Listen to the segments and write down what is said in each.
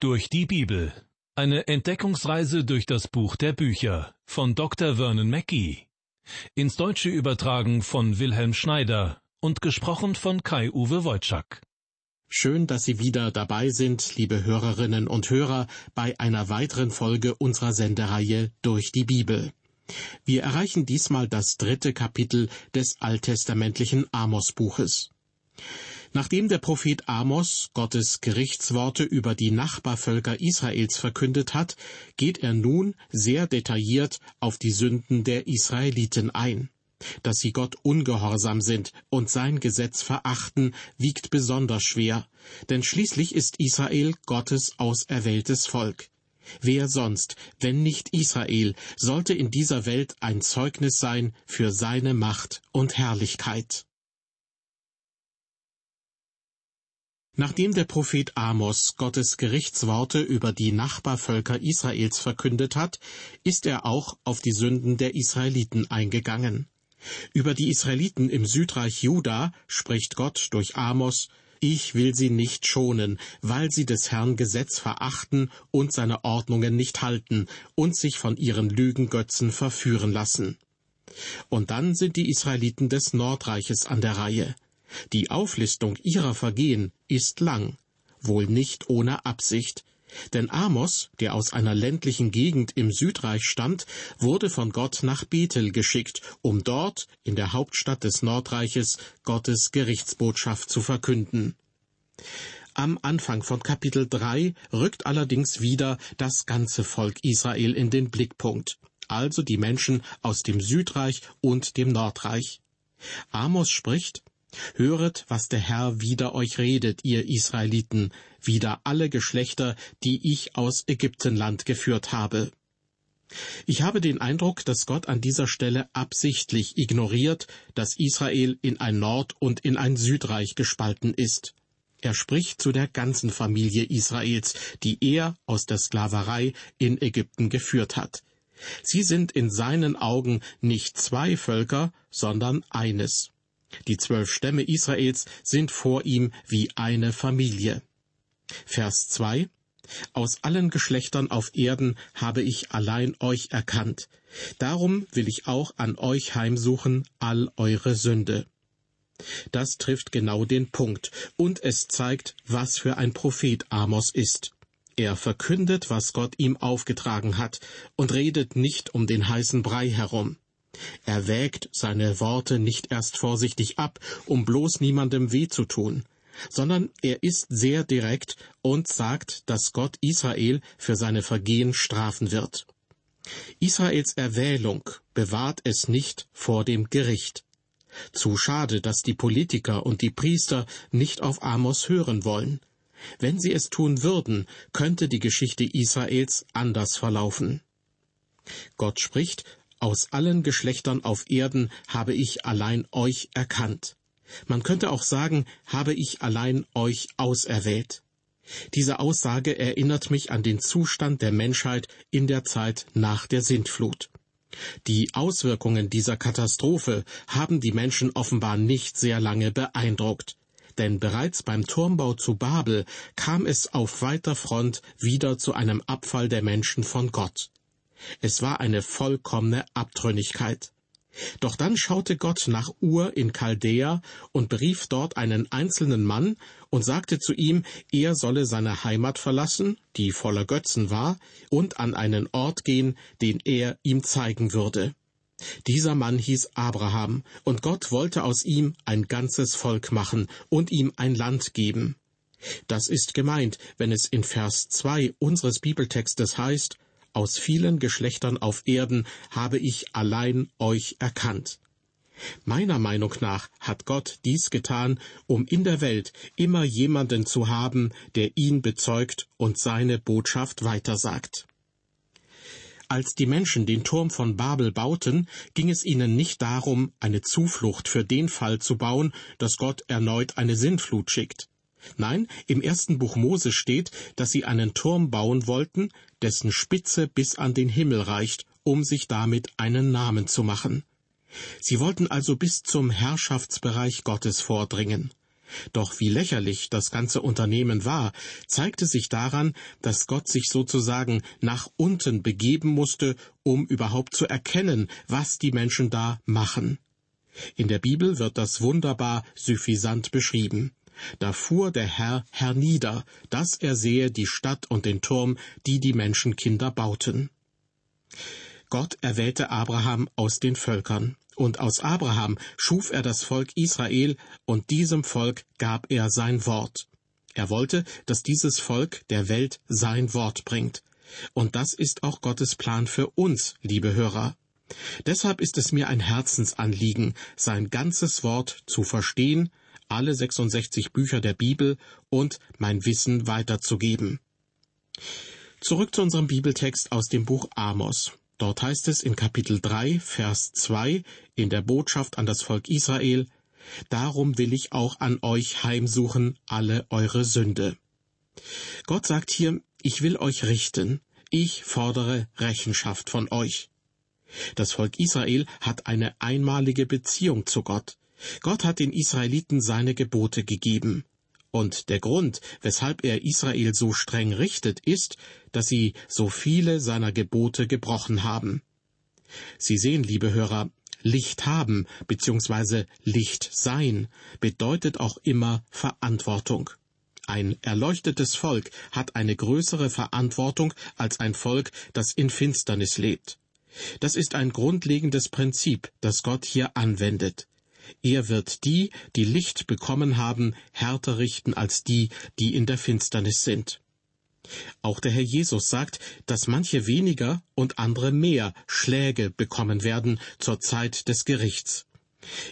Durch die Bibel. Eine Entdeckungsreise durch das Buch der Bücher von Dr. Vernon Mackey. Ins Deutsche übertragen von Wilhelm Schneider und gesprochen von Kai-Uwe Wojczak. Schön, dass Sie wieder dabei sind, liebe Hörerinnen und Hörer, bei einer weiteren Folge unserer Sendereihe Durch die Bibel. Wir erreichen diesmal das dritte Kapitel des alttestamentlichen Amos-Buches. Nachdem der Prophet Amos Gottes Gerichtsworte über die Nachbarvölker Israels verkündet hat, geht er nun sehr detailliert auf die Sünden der Israeliten ein. Dass sie Gott ungehorsam sind und sein Gesetz verachten, wiegt besonders schwer, denn schließlich ist Israel Gottes auserwähltes Volk. Wer sonst, wenn nicht Israel, sollte in dieser Welt ein Zeugnis sein für seine Macht und Herrlichkeit? Nachdem der Prophet Amos Gottes Gerichtsworte über die Nachbarvölker Israels verkündet hat, ist er auch auf die Sünden der Israeliten eingegangen. Über die Israeliten im Südreich Juda spricht Gott durch Amos, ich will sie nicht schonen, weil sie des Herrn Gesetz verachten und seine Ordnungen nicht halten und sich von ihren Lügengötzen verführen lassen. Und dann sind die Israeliten des Nordreiches an der Reihe. Die Auflistung ihrer Vergehen ist lang, wohl nicht ohne Absicht, denn Amos, der aus einer ländlichen Gegend im Südreich stammt, wurde von Gott nach Bethel geschickt, um dort, in der Hauptstadt des Nordreiches, Gottes Gerichtsbotschaft zu verkünden. Am Anfang von Kapitel 3 rückt allerdings wieder das ganze Volk Israel in den Blickpunkt, also die Menschen aus dem Südreich und dem Nordreich. Amos spricht, Höret, was der Herr wider euch redet, ihr Israeliten, wider alle Geschlechter, die ich aus Ägyptenland geführt habe. Ich habe den Eindruck, dass Gott an dieser Stelle absichtlich ignoriert, dass Israel in ein Nord- und in ein Südreich gespalten ist. Er spricht zu der ganzen Familie Israels, die er aus der Sklaverei in Ägypten geführt hat. Sie sind in seinen Augen nicht zwei Völker, sondern eines. Die zwölf Stämme Israels sind vor ihm wie eine Familie. Vers 2 Aus allen Geschlechtern auf Erden habe ich allein euch erkannt. Darum will ich auch an euch heimsuchen all eure Sünde. Das trifft genau den Punkt, und es zeigt, was für ein Prophet Amos ist. Er verkündet, was Gott ihm aufgetragen hat, und redet nicht um den heißen Brei herum. Er wägt seine Worte nicht erst vorsichtig ab, um bloß niemandem weh zu tun, sondern er ist sehr direkt und sagt, dass Gott Israel für seine Vergehen strafen wird. Israels Erwählung bewahrt es nicht vor dem Gericht. Zu schade, dass die Politiker und die Priester nicht auf Amos hören wollen. Wenn sie es tun würden, könnte die Geschichte Israels anders verlaufen. Gott spricht, aus allen Geschlechtern auf Erden habe ich allein euch erkannt. Man könnte auch sagen, habe ich allein euch auserwählt. Diese Aussage erinnert mich an den Zustand der Menschheit in der Zeit nach der Sintflut. Die Auswirkungen dieser Katastrophe haben die Menschen offenbar nicht sehr lange beeindruckt, denn bereits beim Turmbau zu Babel kam es auf weiter Front wieder zu einem Abfall der Menschen von Gott. Es war eine vollkommene Abtrünnigkeit. Doch dann schaute Gott nach Ur in Chaldea und berief dort einen einzelnen Mann und sagte zu ihm, er solle seine Heimat verlassen, die voller Götzen war, und an einen Ort gehen, den er ihm zeigen würde. Dieser Mann hieß Abraham, und Gott wollte aus ihm ein ganzes Volk machen und ihm ein Land geben. Das ist gemeint, wenn es in Vers 2 unseres Bibeltextes heißt, aus vielen Geschlechtern auf Erden habe ich allein euch erkannt. Meiner Meinung nach hat Gott dies getan, um in der Welt immer jemanden zu haben, der ihn bezeugt und seine Botschaft weitersagt. Als die Menschen den Turm von Babel bauten, ging es ihnen nicht darum, eine Zuflucht für den Fall zu bauen, dass Gott erneut eine Sintflut schickt. Nein, im ersten Buch Mose steht, dass sie einen Turm bauen wollten, dessen Spitze bis an den Himmel reicht, um sich damit einen Namen zu machen. Sie wollten also bis zum Herrschaftsbereich Gottes vordringen. Doch wie lächerlich das ganze Unternehmen war, zeigte sich daran, dass Gott sich sozusagen nach unten begeben musste, um überhaupt zu erkennen, was die Menschen da machen. In der Bibel wird das wunderbar suffisant beschrieben. Da fuhr der Herr hernieder, dass er sehe die Stadt und den Turm, die die Menschenkinder bauten. Gott erwählte Abraham aus den Völkern. Und aus Abraham schuf er das Volk Israel, und diesem Volk gab er sein Wort. Er wollte, dass dieses Volk der Welt sein Wort bringt. Und das ist auch Gottes Plan für uns, liebe Hörer. Deshalb ist es mir ein Herzensanliegen, sein ganzes Wort zu verstehen, alle 66 Bücher der Bibel und mein Wissen weiterzugeben. Zurück zu unserem Bibeltext aus dem Buch Amos. Dort heißt es in Kapitel 3, Vers 2 in der Botschaft an das Volk Israel, Darum will ich auch an euch heimsuchen alle eure Sünde. Gott sagt hier, ich will euch richten, ich fordere Rechenschaft von euch. Das Volk Israel hat eine einmalige Beziehung zu Gott. Gott hat den Israeliten seine Gebote gegeben. Und der Grund, weshalb er Israel so streng richtet, ist, dass sie so viele seiner Gebote gebrochen haben. Sie sehen, liebe Hörer, Licht haben bzw. Licht sein bedeutet auch immer Verantwortung. Ein erleuchtetes Volk hat eine größere Verantwortung als ein Volk, das in Finsternis lebt. Das ist ein grundlegendes Prinzip, das Gott hier anwendet. Er wird die, die Licht bekommen haben, härter richten als die, die in der Finsternis sind. Auch der Herr Jesus sagt, dass manche weniger und andere mehr Schläge bekommen werden zur Zeit des Gerichts.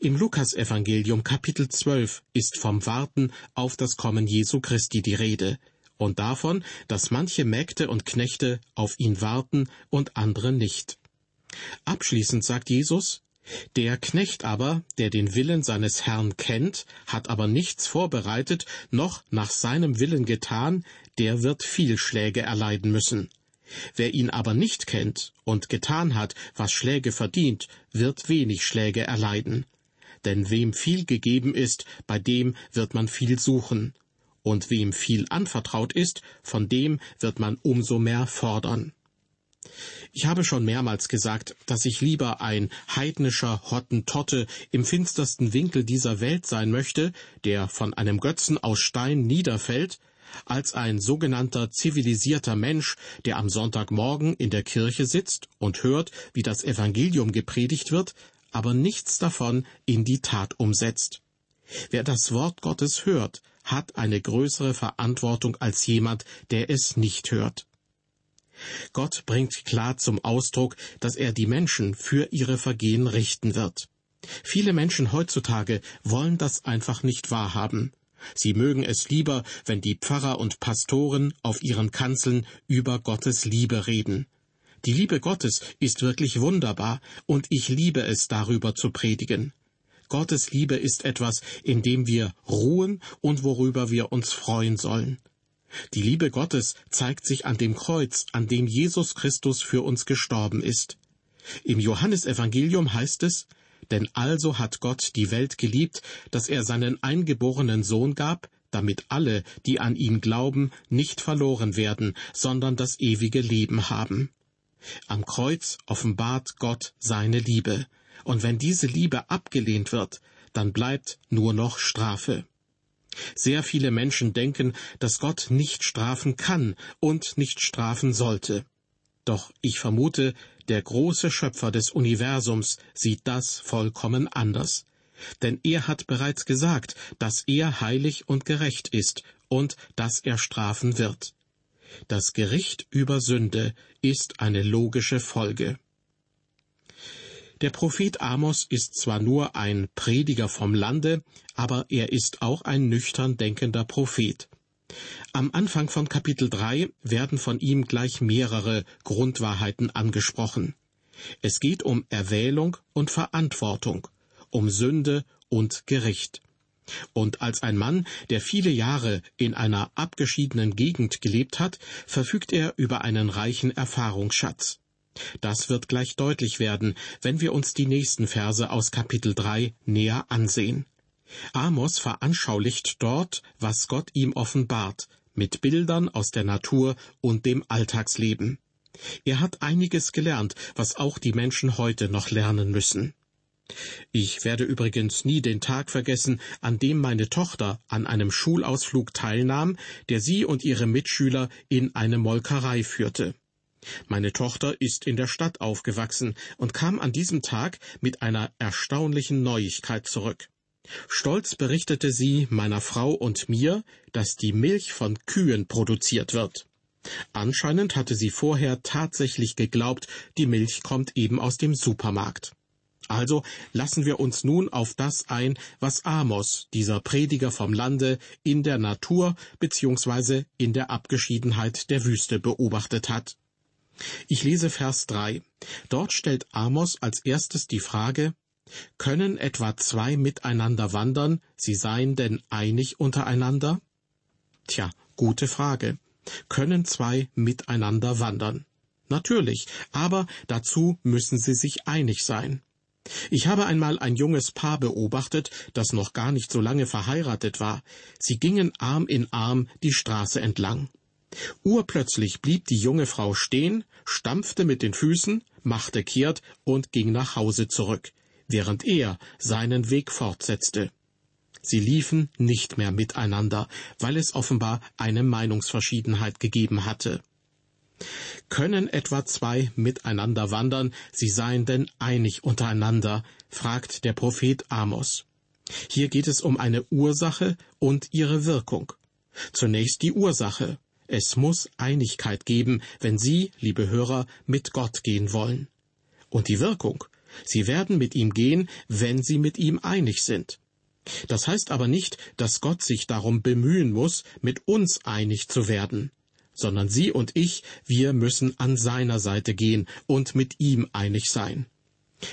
Im Lukasevangelium Kapitel 12 ist vom Warten auf das Kommen Jesu Christi die Rede und davon, dass manche Mägde und Knechte auf ihn warten und andere nicht. Abschließend sagt Jesus, der Knecht aber, der den Willen seines Herrn kennt, hat aber nichts vorbereitet, noch nach seinem Willen getan, der wird viel Schläge erleiden müssen. Wer ihn aber nicht kennt und getan hat, was Schläge verdient, wird wenig Schläge erleiden. Denn wem viel gegeben ist, bei dem wird man viel suchen. Und wem viel anvertraut ist, von dem wird man umso mehr fordern. Ich habe schon mehrmals gesagt, dass ich lieber ein heidnischer Hottentotte im finstersten Winkel dieser Welt sein möchte, der von einem Götzen aus Stein niederfällt, als ein sogenannter zivilisierter Mensch, der am Sonntagmorgen in der Kirche sitzt und hört, wie das Evangelium gepredigt wird, aber nichts davon in die Tat umsetzt. Wer das Wort Gottes hört, hat eine größere Verantwortung als jemand, der es nicht hört. Gott bringt klar zum Ausdruck, dass er die Menschen für ihre Vergehen richten wird. Viele Menschen heutzutage wollen das einfach nicht wahrhaben. Sie mögen es lieber, wenn die Pfarrer und Pastoren auf ihren Kanzeln über Gottes Liebe reden. Die Liebe Gottes ist wirklich wunderbar, und ich liebe es, darüber zu predigen. Gottes Liebe ist etwas, in dem wir ruhen und worüber wir uns freuen sollen. Die Liebe Gottes zeigt sich an dem Kreuz, an dem Jesus Christus für uns gestorben ist. Im Johannesevangelium heißt es, denn also hat Gott die Welt geliebt, dass er seinen eingeborenen Sohn gab, damit alle, die an ihn glauben, nicht verloren werden, sondern das ewige Leben haben. Am Kreuz offenbart Gott seine Liebe, und wenn diese Liebe abgelehnt wird, dann bleibt nur noch Strafe. Sehr viele Menschen denken, dass Gott nicht strafen kann und nicht strafen sollte. Doch ich vermute, der große Schöpfer des Universums sieht das vollkommen anders. Denn er hat bereits gesagt, dass er heilig und gerecht ist und dass er strafen wird. Das Gericht über Sünde ist eine logische Folge. Der Prophet Amos ist zwar nur ein Prediger vom Lande, aber er ist auch ein nüchtern denkender Prophet. Am Anfang von Kapitel 3 werden von ihm gleich mehrere Grundwahrheiten angesprochen. Es geht um Erwählung und Verantwortung, um Sünde und Gericht. Und als ein Mann, der viele Jahre in einer abgeschiedenen Gegend gelebt hat, verfügt er über einen reichen Erfahrungsschatz. Das wird gleich deutlich werden, wenn wir uns die nächsten Verse aus Kapitel 3 näher ansehen. Amos veranschaulicht dort, was Gott ihm offenbart, mit Bildern aus der Natur und dem Alltagsleben. Er hat einiges gelernt, was auch die Menschen heute noch lernen müssen. Ich werde übrigens nie den Tag vergessen, an dem meine Tochter an einem Schulausflug teilnahm, der sie und ihre Mitschüler in eine Molkerei führte. Meine Tochter ist in der Stadt aufgewachsen und kam an diesem Tag mit einer erstaunlichen Neuigkeit zurück. Stolz berichtete sie meiner Frau und mir, dass die Milch von Kühen produziert wird. Anscheinend hatte sie vorher tatsächlich geglaubt, die Milch kommt eben aus dem Supermarkt. Also lassen wir uns nun auf das ein, was Amos, dieser Prediger vom Lande, in der Natur bzw. in der Abgeschiedenheit der Wüste beobachtet hat. Ich lese Vers 3. Dort stellt Amos als erstes die Frage, können etwa zwei miteinander wandern, sie seien denn einig untereinander? Tja, gute Frage. Können zwei miteinander wandern? Natürlich, aber dazu müssen sie sich einig sein. Ich habe einmal ein junges Paar beobachtet, das noch gar nicht so lange verheiratet war. Sie gingen Arm in Arm die Straße entlang. Urplötzlich blieb die junge Frau stehen, stampfte mit den Füßen, machte kehrt und ging nach Hause zurück, während er seinen Weg fortsetzte. Sie liefen nicht mehr miteinander, weil es offenbar eine Meinungsverschiedenheit gegeben hatte. Können etwa zwei miteinander wandern, sie seien denn einig untereinander? fragt der Prophet Amos. Hier geht es um eine Ursache und ihre Wirkung. Zunächst die Ursache. Es muss Einigkeit geben, wenn Sie, liebe Hörer, mit Gott gehen wollen. Und die Wirkung. Sie werden mit ihm gehen, wenn Sie mit ihm einig sind. Das heißt aber nicht, dass Gott sich darum bemühen muss, mit uns einig zu werden sondern Sie und ich, wir müssen an seiner Seite gehen und mit ihm einig sein.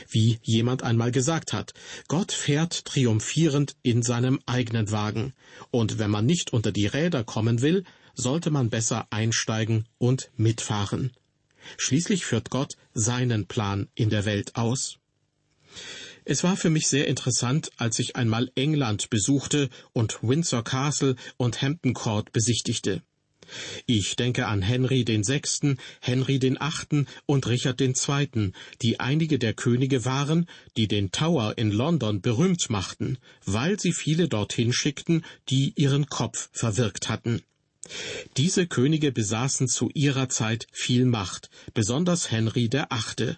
Wie jemand einmal gesagt hat, Gott fährt triumphierend in seinem eigenen Wagen, und wenn man nicht unter die Räder kommen will, sollte man besser einsteigen und mitfahren. Schließlich führt Gott seinen Plan in der Welt aus. Es war für mich sehr interessant, als ich einmal England besuchte und Windsor Castle und Hampton Court besichtigte. Ich denke an Henry den Sechsten, Henry den Achten und Richard den Zweiten, die einige der Könige waren, die den Tower in London berühmt machten, weil sie viele dorthin schickten, die ihren Kopf verwirkt hatten. Diese Könige besaßen zu ihrer Zeit viel Macht, besonders Henry der Achte.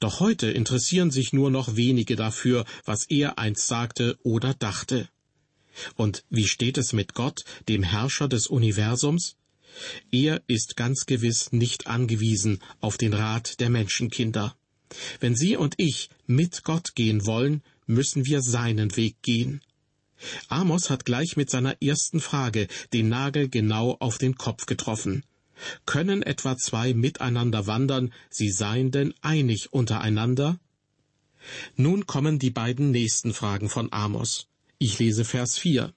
Doch heute interessieren sich nur noch wenige dafür, was er einst sagte oder dachte. Und wie steht es mit Gott, dem Herrscher des Universums? Er ist ganz gewiss nicht angewiesen auf den Rat der Menschenkinder. Wenn Sie und ich mit Gott gehen wollen, müssen wir seinen Weg gehen. Amos hat gleich mit seiner ersten Frage den Nagel genau auf den Kopf getroffen. Können etwa zwei miteinander wandern, sie seien denn einig untereinander? Nun kommen die beiden nächsten Fragen von Amos. Ich lese Vers 4.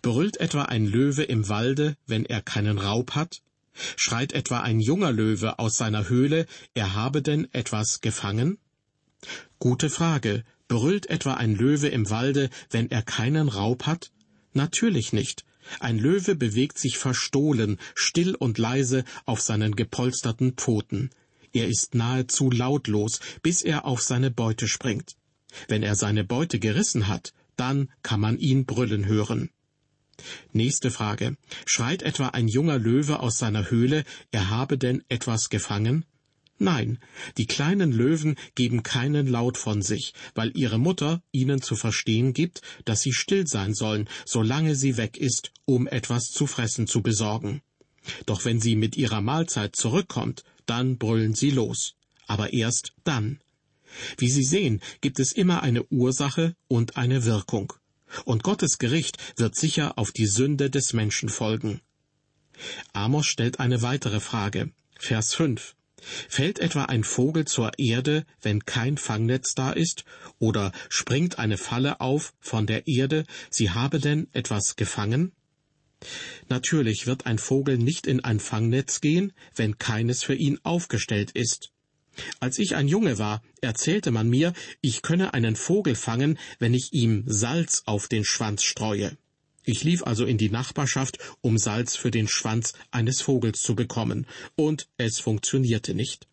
Brüllt etwa ein Löwe im Walde, wenn er keinen Raub hat? Schreit etwa ein junger Löwe aus seiner Höhle, er habe denn etwas gefangen? Gute Frage. Brüllt etwa ein Löwe im Walde, wenn er keinen Raub hat? Natürlich nicht. Ein Löwe bewegt sich verstohlen, still und leise auf seinen gepolsterten Pfoten. Er ist nahezu lautlos, bis er auf seine Beute springt. Wenn er seine Beute gerissen hat, dann kann man ihn brüllen hören. Nächste Frage. Schreit etwa ein junger Löwe aus seiner Höhle, er habe denn etwas gefangen? Nein, die kleinen Löwen geben keinen Laut von sich, weil ihre Mutter ihnen zu verstehen gibt, dass sie still sein sollen, solange sie weg ist, um etwas zu fressen zu besorgen. Doch wenn sie mit ihrer Mahlzeit zurückkommt, dann brüllen sie los. Aber erst dann. Wie Sie sehen, gibt es immer eine Ursache und eine Wirkung. Und Gottes Gericht wird sicher auf die Sünde des Menschen folgen. Amos stellt eine weitere Frage. Vers 5. Fällt etwa ein Vogel zur Erde, wenn kein Fangnetz da ist? Oder springt eine Falle auf von der Erde, sie habe denn etwas gefangen? Natürlich wird ein Vogel nicht in ein Fangnetz gehen, wenn keines für ihn aufgestellt ist. Als ich ein Junge war, erzählte man mir, ich könne einen Vogel fangen, wenn ich ihm Salz auf den Schwanz streue. Ich lief also in die Nachbarschaft, um Salz für den Schwanz eines Vogels zu bekommen, und es funktionierte nicht.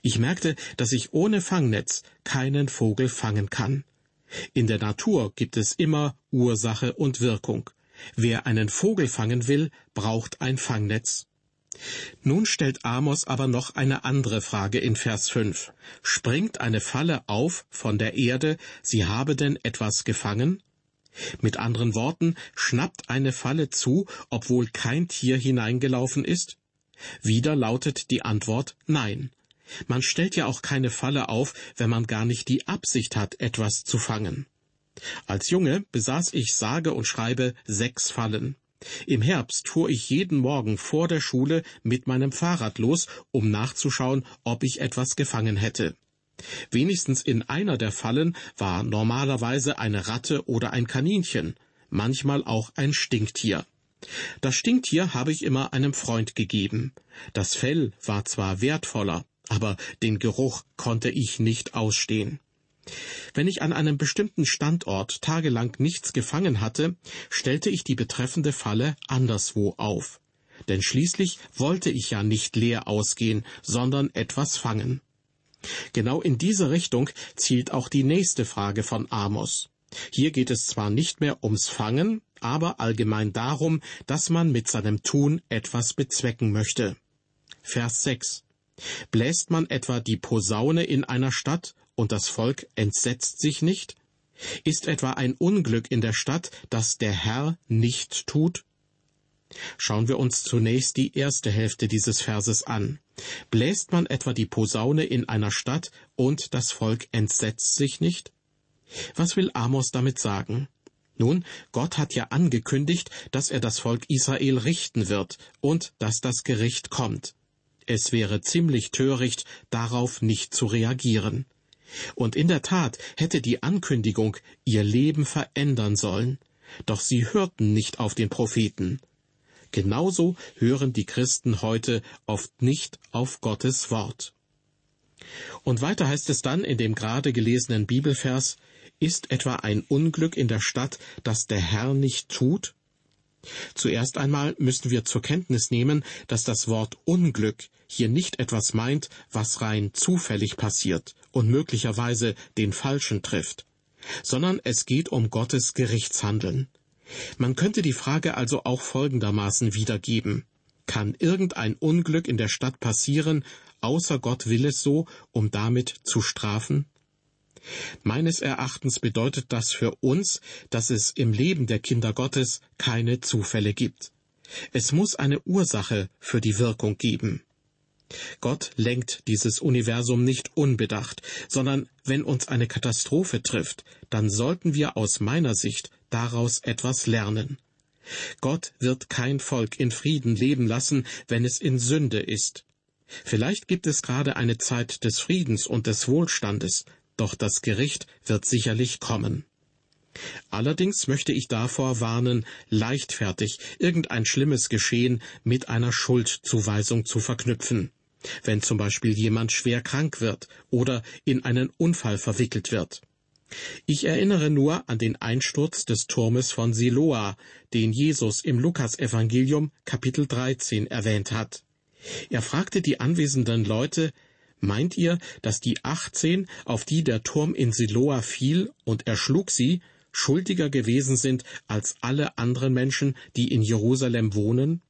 Ich merkte, dass ich ohne Fangnetz keinen Vogel fangen kann. In der Natur gibt es immer Ursache und Wirkung. Wer einen Vogel fangen will, braucht ein Fangnetz. Nun stellt Amos aber noch eine andere Frage in Vers 5. Springt eine Falle auf von der Erde, sie habe denn etwas gefangen? Mit anderen Worten, schnappt eine Falle zu, obwohl kein Tier hineingelaufen ist? Wieder lautet die Antwort Nein. Man stellt ja auch keine Falle auf, wenn man gar nicht die Absicht hat, etwas zu fangen. Als Junge besaß ich sage und schreibe sechs Fallen. Im Herbst fuhr ich jeden Morgen vor der Schule mit meinem Fahrrad los, um nachzuschauen, ob ich etwas gefangen hätte. Wenigstens in einer der Fallen war normalerweise eine Ratte oder ein Kaninchen, manchmal auch ein Stinktier. Das Stinktier habe ich immer einem Freund gegeben. Das Fell war zwar wertvoller, aber den Geruch konnte ich nicht ausstehen. Wenn ich an einem bestimmten Standort tagelang nichts gefangen hatte, stellte ich die betreffende Falle anderswo auf. Denn schließlich wollte ich ja nicht leer ausgehen, sondern etwas fangen. Genau in diese Richtung zielt auch die nächste Frage von Amos. Hier geht es zwar nicht mehr ums Fangen, aber allgemein darum, dass man mit seinem Tun etwas bezwecken möchte. Vers 6. Bläst man etwa die Posaune in einer Stadt und das Volk entsetzt sich nicht? Ist etwa ein Unglück in der Stadt, das der Herr nicht tut? Schauen wir uns zunächst die erste Hälfte dieses Verses an. Bläst man etwa die Posaune in einer Stadt und das Volk entsetzt sich nicht? Was will Amos damit sagen? Nun, Gott hat ja angekündigt, dass er das Volk Israel richten wird und dass das Gericht kommt. Es wäre ziemlich töricht, darauf nicht zu reagieren. Und in der Tat hätte die Ankündigung ihr Leben verändern sollen, doch sie hörten nicht auf den Propheten. Genauso hören die Christen heute oft nicht auf Gottes Wort. Und weiter heißt es dann in dem gerade gelesenen Bibelvers, ist etwa ein Unglück in der Stadt, das der Herr nicht tut? Zuerst einmal müssen wir zur Kenntnis nehmen, dass das Wort Unglück hier nicht etwas meint, was rein zufällig passiert und möglicherweise den Falschen trifft, sondern es geht um Gottes Gerichtshandeln. Man könnte die Frage also auch folgendermaßen wiedergeben. Kann irgendein Unglück in der Stadt passieren, außer Gott will es so, um damit zu strafen? Meines Erachtens bedeutet das für uns, dass es im Leben der Kinder Gottes keine Zufälle gibt. Es muss eine Ursache für die Wirkung geben. Gott lenkt dieses Universum nicht unbedacht, sondern wenn uns eine Katastrophe trifft, dann sollten wir aus meiner Sicht daraus etwas lernen. Gott wird kein Volk in Frieden leben lassen, wenn es in Sünde ist. Vielleicht gibt es gerade eine Zeit des Friedens und des Wohlstandes, doch das Gericht wird sicherlich kommen. Allerdings möchte ich davor warnen, leichtfertig irgendein schlimmes Geschehen mit einer Schuldzuweisung zu verknüpfen. Wenn zum Beispiel jemand schwer krank wird oder in einen Unfall verwickelt wird. Ich erinnere nur an den Einsturz des Turmes von Siloa, den Jesus im Lukasevangelium Kapitel 13 erwähnt hat. Er fragte die anwesenden Leute, Meint ihr, dass die achtzehn, auf die der Turm in Siloa fiel und erschlug sie, schuldiger gewesen sind als alle anderen Menschen, die in Jerusalem wohnen?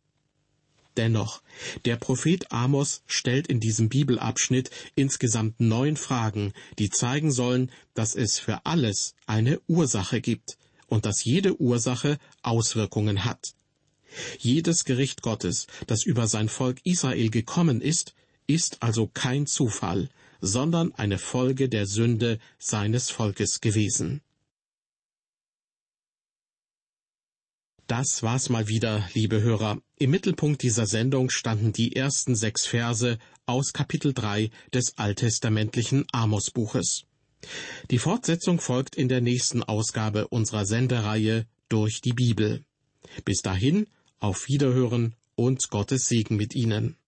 Dennoch, der Prophet Amos stellt in diesem Bibelabschnitt insgesamt neun Fragen, die zeigen sollen, dass es für alles eine Ursache gibt und dass jede Ursache Auswirkungen hat. Jedes Gericht Gottes, das über sein Volk Israel gekommen ist, ist also kein Zufall, sondern eine Folge der Sünde seines Volkes gewesen. Das war's mal wieder, liebe Hörer. Im Mittelpunkt dieser Sendung standen die ersten sechs Verse aus Kapitel 3 des alttestamentlichen Amos-Buches. Die Fortsetzung folgt in der nächsten Ausgabe unserer Sendereihe durch die Bibel. Bis dahin, auf Wiederhören und Gottes Segen mit Ihnen.